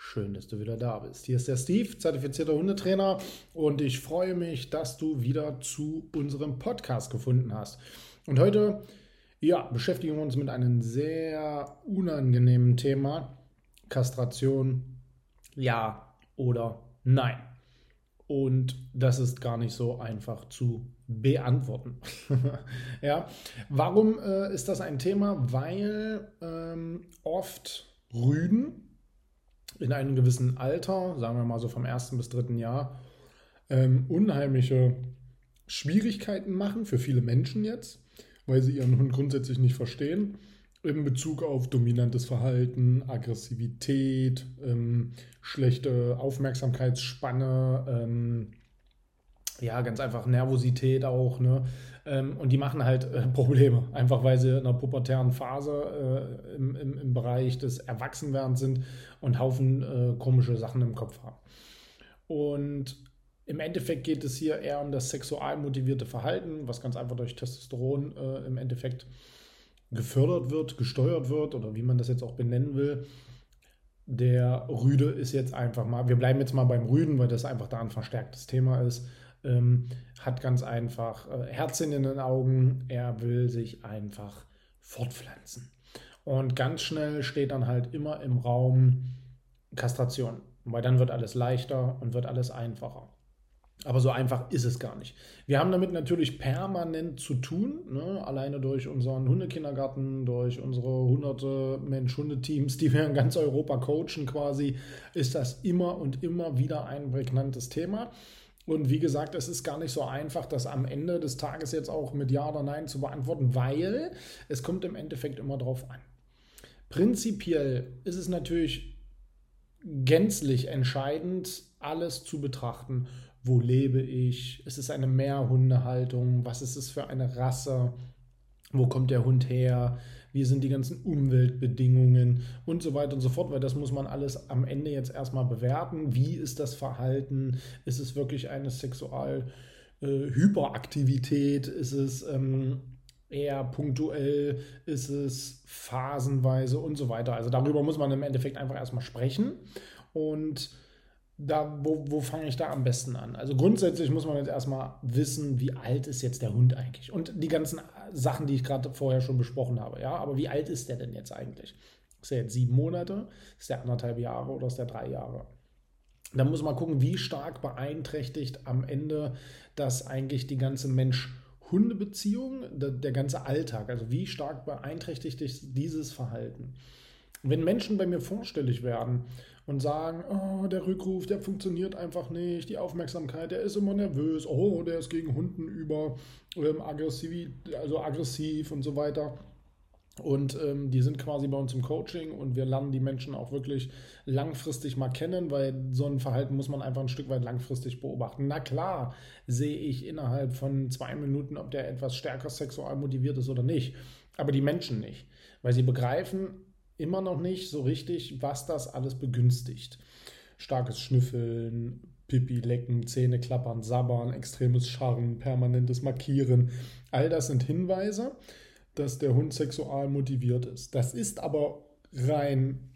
Schön, dass du wieder da bist. Hier ist der Steve, zertifizierter Hundetrainer und ich freue mich, dass du wieder zu unserem Podcast gefunden hast. Und heute, ja, beschäftigen wir uns mit einem sehr unangenehmen Thema. Kastration, ja oder nein. Und das ist gar nicht so einfach zu beantworten. ja, warum äh, ist das ein Thema? Weil ähm, oft Rüden, in einem gewissen Alter, sagen wir mal so vom ersten bis dritten Jahr, ähm, unheimliche Schwierigkeiten machen für viele Menschen jetzt, weil sie ihren Hund grundsätzlich nicht verstehen, in Bezug auf dominantes Verhalten, Aggressivität, ähm, schlechte Aufmerksamkeitsspanne, ähm, ja, ganz einfach Nervosität auch, ne? Ähm, und die machen halt äh, Probleme, einfach weil sie in einer pubertären Phase äh, im, im, im, Bereich des Erwachsenwerdens sind und Haufen äh, komische Sachen im Kopf haben. Und im Endeffekt geht es hier eher um das sexual motivierte Verhalten, was ganz einfach durch Testosteron äh, im Endeffekt gefördert wird, gesteuert wird oder wie man das jetzt auch benennen will. Der Rüde ist jetzt einfach mal, wir bleiben jetzt mal beim Rüden, weil das einfach da ein verstärktes Thema ist ähm, hat ganz einfach äh, Herzchen in den Augen, er will sich einfach fortpflanzen. Und ganz schnell steht dann halt immer im Raum Kastration, weil dann wird alles leichter und wird alles einfacher. Aber so einfach ist es gar nicht. Wir haben damit natürlich permanent zu tun, ne? alleine durch unseren Hundekindergarten, durch unsere hunderte Mensch-Hundeteams, die wir in ganz Europa coachen quasi, ist das immer und immer wieder ein prägnantes Thema. Und wie gesagt, es ist gar nicht so einfach, das am Ende des Tages jetzt auch mit Ja oder Nein zu beantworten, weil es kommt im Endeffekt immer drauf an. Prinzipiell ist es natürlich gänzlich entscheidend, alles zu betrachten. Wo lebe ich? Ist es eine Mehrhundehaltung? Was ist es für eine Rasse? Wo kommt der Hund her? wie sind die ganzen Umweltbedingungen und so weiter und so fort, weil das muss man alles am Ende jetzt erstmal bewerten. Wie ist das Verhalten? Ist es wirklich eine Sexualhyperaktivität? Äh, ist es ähm, eher punktuell? Ist es phasenweise und so weiter? Also darüber muss man im Endeffekt einfach erstmal sprechen und da, wo, wo fange ich da am besten an? Also grundsätzlich muss man jetzt erstmal wissen, wie alt ist jetzt der Hund eigentlich? Und die ganzen Sachen, die ich gerade vorher schon besprochen habe, ja, aber wie alt ist der denn jetzt eigentlich? Ist er jetzt sieben Monate? Ist der anderthalb Jahre oder ist der drei Jahre? Da muss man gucken, wie stark beeinträchtigt am Ende das eigentlich die ganze Mensch-Hunde-Beziehung, der, der ganze Alltag, also wie stark beeinträchtigt dieses Verhalten. Wenn Menschen bei mir vorstellig werden und sagen, oh, der Rückruf, der funktioniert einfach nicht, die Aufmerksamkeit, der ist immer nervös, oh, der ist gegen Hunden über, ähm, aggressiv, also aggressiv und so weiter. Und ähm, die sind quasi bei uns im Coaching und wir lernen die Menschen auch wirklich langfristig mal kennen, weil so ein Verhalten muss man einfach ein Stück weit langfristig beobachten. Na klar, sehe ich innerhalb von zwei Minuten, ob der etwas stärker sexual motiviert ist oder nicht. Aber die Menschen nicht, weil sie begreifen, immer noch nicht so richtig, was das alles begünstigt. Starkes Schnüffeln, Pipi lecken, Zähne klappern, sabbern, extremes Scharren, permanentes Markieren. All das sind Hinweise, dass der Hund sexual motiviert ist. Das ist aber rein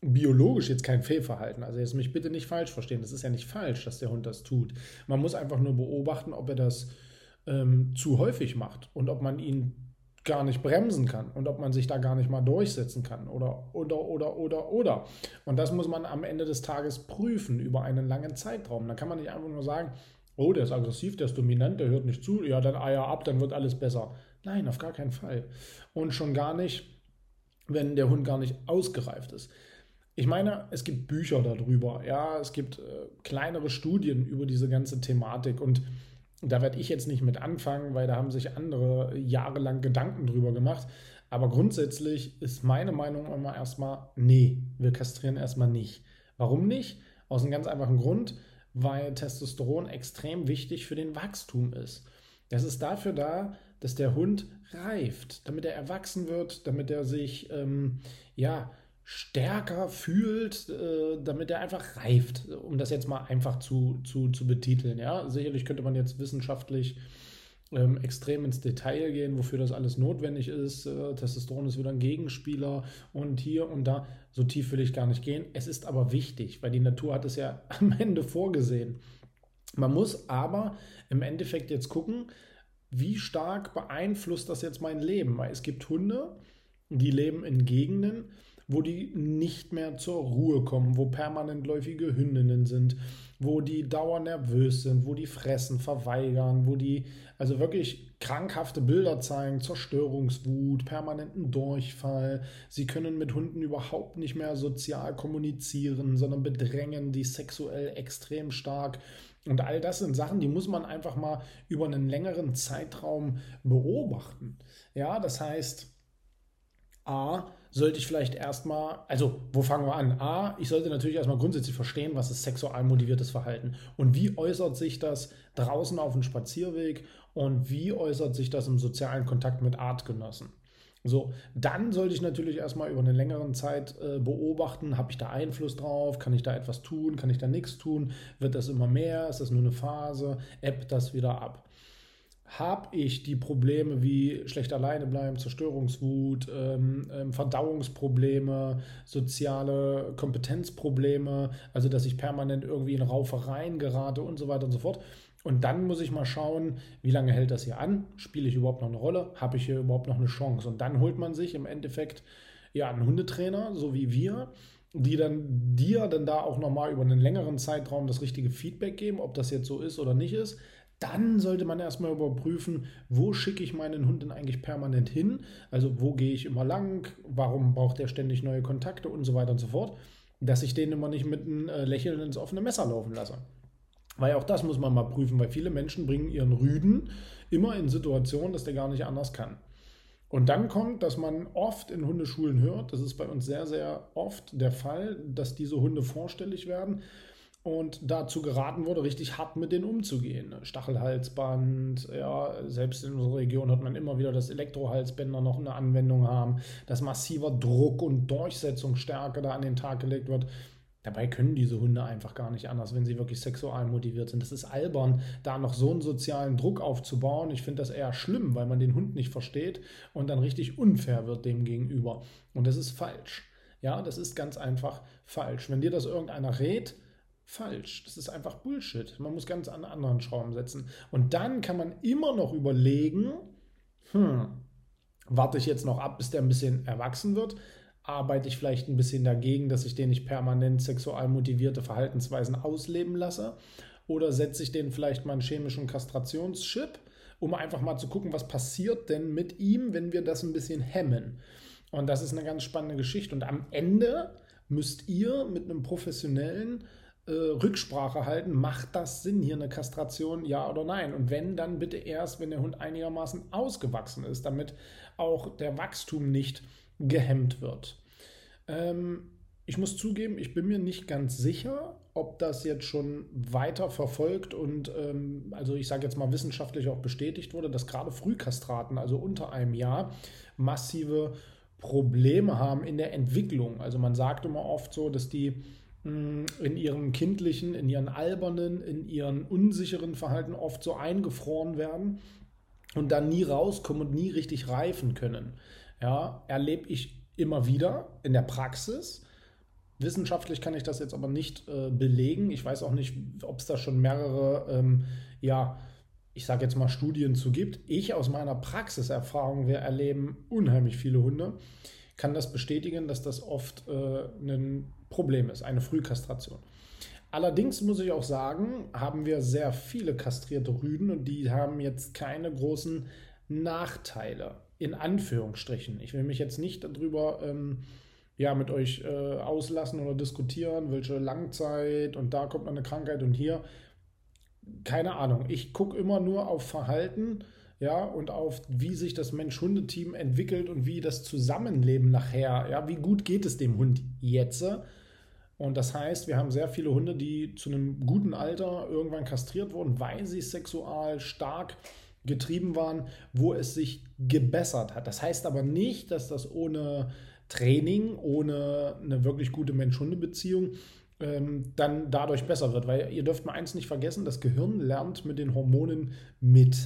biologisch jetzt kein Fehlverhalten. Also jetzt mich bitte nicht falsch verstehen. Das ist ja nicht falsch, dass der Hund das tut. Man muss einfach nur beobachten, ob er das ähm, zu häufig macht und ob man ihn gar nicht bremsen kann und ob man sich da gar nicht mal durchsetzen kann oder oder oder oder oder. Und das muss man am Ende des Tages prüfen über einen langen Zeitraum. Da kann man nicht einfach nur sagen, oh, der ist aggressiv, der ist dominant, der hört nicht zu, ja, dann Eier ab, dann wird alles besser. Nein, auf gar keinen Fall. Und schon gar nicht, wenn der Hund gar nicht ausgereift ist. Ich meine, es gibt Bücher darüber, ja, es gibt äh, kleinere Studien über diese ganze Thematik und da werde ich jetzt nicht mit anfangen, weil da haben sich andere jahrelang Gedanken drüber gemacht. Aber grundsätzlich ist meine Meinung immer erstmal, nee, wir kastrieren erstmal nicht. Warum nicht? Aus einem ganz einfachen Grund, weil Testosteron extrem wichtig für den Wachstum ist. Es ist dafür da, dass der Hund reift, damit er erwachsen wird, damit er sich ähm, ja stärker fühlt, äh, damit er einfach reift, um das jetzt mal einfach zu, zu, zu betiteln. Ja, sicherlich könnte man jetzt wissenschaftlich ähm, extrem ins Detail gehen, wofür das alles notwendig ist. Äh, Testosteron ist wieder ein Gegenspieler und hier und da. So tief will ich gar nicht gehen. Es ist aber wichtig, weil die Natur hat es ja am Ende vorgesehen. Man muss aber im Endeffekt jetzt gucken, wie stark beeinflusst das jetzt mein Leben? Weil es gibt Hunde, die leben in Gegenden, wo die nicht mehr zur Ruhe kommen, wo permanent läufige Hündinnen sind, wo die dauernd nervös sind, wo die fressen, verweigern, wo die also wirklich krankhafte Bilder zeigen, Zerstörungswut, permanenten Durchfall. Sie können mit Hunden überhaupt nicht mehr sozial kommunizieren, sondern bedrängen die sexuell extrem stark. Und all das sind Sachen, die muss man einfach mal über einen längeren Zeitraum beobachten. Ja, das heißt, A, sollte ich vielleicht erstmal, also wo fangen wir an? A, ich sollte natürlich erstmal grundsätzlich verstehen, was ist sexual motiviertes Verhalten und wie äußert sich das draußen auf dem Spazierweg? Und wie äußert sich das im sozialen Kontakt mit Artgenossen. So, dann sollte ich natürlich erstmal über eine längere Zeit äh, beobachten, habe ich da Einfluss drauf, kann ich da etwas tun, kann ich da nichts tun, wird das immer mehr, ist das nur eine Phase, ebbt das wieder ab habe ich die Probleme wie schlecht alleine bleiben, Zerstörungswut, ähm, ähm, Verdauungsprobleme, soziale Kompetenzprobleme, also dass ich permanent irgendwie in Raufereien gerate und so weiter und so fort. Und dann muss ich mal schauen, wie lange hält das hier an? Spiele ich überhaupt noch eine Rolle? Habe ich hier überhaupt noch eine Chance? Und dann holt man sich im Endeffekt ja einen Hundetrainer, so wie wir, die dann dir dann da auch nochmal über einen längeren Zeitraum das richtige Feedback geben, ob das jetzt so ist oder nicht ist dann sollte man erstmal überprüfen, wo schicke ich meinen Hund denn eigentlich permanent hin? Also wo gehe ich immer lang? Warum braucht er ständig neue Kontakte und so weiter und so fort? Dass ich den immer nicht mit einem äh, Lächeln ins offene Messer laufen lasse. Weil auch das muss man mal prüfen, weil viele Menschen bringen ihren Rüden immer in Situationen, dass der gar nicht anders kann. Und dann kommt, dass man oft in Hundeschulen hört, das ist bei uns sehr, sehr oft der Fall, dass diese Hunde vorstellig werden und dazu geraten wurde, richtig hart mit denen umzugehen. Stachelhalsband, ja, selbst in unserer Region hat man immer wieder, dass Elektrohalsbänder noch eine Anwendung haben, dass massiver Druck und Durchsetzungsstärke da an den Tag gelegt wird. Dabei können diese Hunde einfach gar nicht anders, wenn sie wirklich sexual motiviert sind. Das ist albern, da noch so einen sozialen Druck aufzubauen. Ich finde das eher schlimm, weil man den Hund nicht versteht und dann richtig unfair wird dem gegenüber. Und das ist falsch. Ja, das ist ganz einfach falsch. Wenn dir das irgendeiner rät, falsch. Das ist einfach Bullshit. Man muss ganz an anderen Schrauben setzen. Und dann kann man immer noch überlegen, hm, warte ich jetzt noch ab, bis der ein bisschen erwachsen wird? Arbeite ich vielleicht ein bisschen dagegen, dass ich den nicht permanent sexual motivierte Verhaltensweisen ausleben lasse? Oder setze ich den vielleicht mal einen chemischen Kastrationschip, um einfach mal zu gucken, was passiert denn mit ihm, wenn wir das ein bisschen hemmen? Und das ist eine ganz spannende Geschichte. Und am Ende müsst ihr mit einem professionellen äh, Rücksprache halten, macht das Sinn, hier eine Kastration, ja oder nein? Und wenn, dann bitte erst, wenn der Hund einigermaßen ausgewachsen ist, damit auch der Wachstum nicht gehemmt wird. Ähm, ich muss zugeben, ich bin mir nicht ganz sicher, ob das jetzt schon weiter verfolgt und ähm, also ich sage jetzt mal wissenschaftlich auch bestätigt wurde, dass gerade Frühkastraten, also unter einem Jahr, massive Probleme haben in der Entwicklung. Also man sagt immer oft so, dass die in ihrem kindlichen, in ihren albernen, in ihren unsicheren Verhalten oft so eingefroren werden und dann nie rauskommen und nie richtig reifen können. Ja, erlebe ich immer wieder in der Praxis. Wissenschaftlich kann ich das jetzt aber nicht äh, belegen. Ich weiß auch nicht, ob es da schon mehrere, ähm, ja, ich sage jetzt mal Studien zu gibt. Ich aus meiner Praxiserfahrung, wir erleben unheimlich viele Hunde, kann das bestätigen, dass das oft äh, ein Problem ist, eine Frühkastration. Allerdings muss ich auch sagen, haben wir sehr viele kastrierte Rüden und die haben jetzt keine großen Nachteile, in Anführungsstrichen. Ich will mich jetzt nicht darüber ähm, ja, mit euch äh, auslassen oder diskutieren, welche Langzeit und da kommt eine Krankheit und hier. Keine Ahnung. Ich gucke immer nur auf Verhalten ja, und auf wie sich das Mensch-Hunde-Team entwickelt und wie das Zusammenleben nachher, ja, wie gut geht es dem Hund jetzt. Und das heißt, wir haben sehr viele Hunde, die zu einem guten Alter irgendwann kastriert wurden, weil sie sexual stark getrieben waren, wo es sich gebessert hat. Das heißt aber nicht, dass das ohne Training, ohne eine wirklich gute Mensch-Hunde-Beziehung ähm, dann dadurch besser wird. Weil ihr dürft mal eins nicht vergessen, das Gehirn lernt mit den Hormonen mit.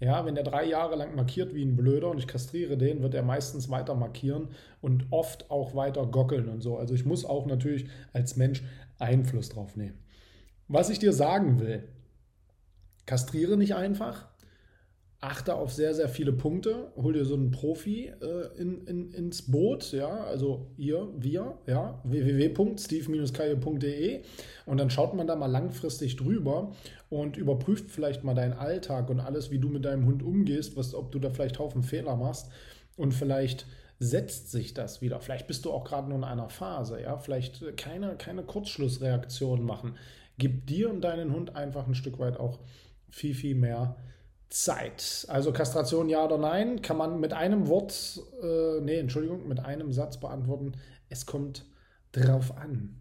Ja, wenn der drei Jahre lang markiert wie ein Blöder und ich kastriere den, wird er meistens weiter markieren und oft auch weiter gockeln und so. Also ich muss auch natürlich als Mensch Einfluss drauf nehmen. Was ich dir sagen will, kastriere nicht einfach, achte auf sehr, sehr viele Punkte, hol dir so einen Profi äh, in, in, ins Boot, ja, also ihr, wir, ja, www.steve-kaye.de und dann schaut man da mal langfristig drüber und überprüft vielleicht mal deinen Alltag und alles, wie du mit deinem Hund umgehst, was, ob du da vielleicht Haufen Fehler machst. Und vielleicht setzt sich das wieder. Vielleicht bist du auch gerade nur in einer Phase, ja, vielleicht keine, keine Kurzschlussreaktion machen. Gib dir und deinen Hund einfach ein Stück weit auch viel, viel mehr Zeit. Also Kastration ja oder nein, kann man mit einem Wort, äh, nee, Entschuldigung, mit einem Satz beantworten. Es kommt drauf an.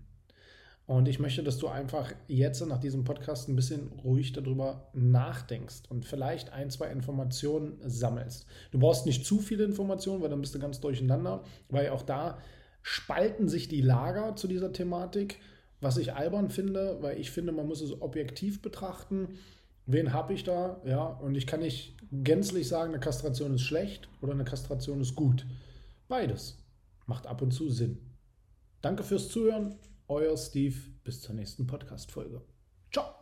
Und ich möchte, dass du einfach jetzt nach diesem Podcast ein bisschen ruhig darüber nachdenkst und vielleicht ein, zwei Informationen sammelst. Du brauchst nicht zu viele Informationen, weil dann bist du ganz durcheinander, weil auch da spalten sich die Lager zu dieser Thematik, was ich albern finde, weil ich finde, man muss es objektiv betrachten wen habe ich da? Ja, und ich kann nicht gänzlich sagen, eine Kastration ist schlecht oder eine Kastration ist gut. Beides macht ab und zu Sinn. Danke fürs Zuhören. Euer Steve. Bis zur nächsten Podcast-Folge. Ciao.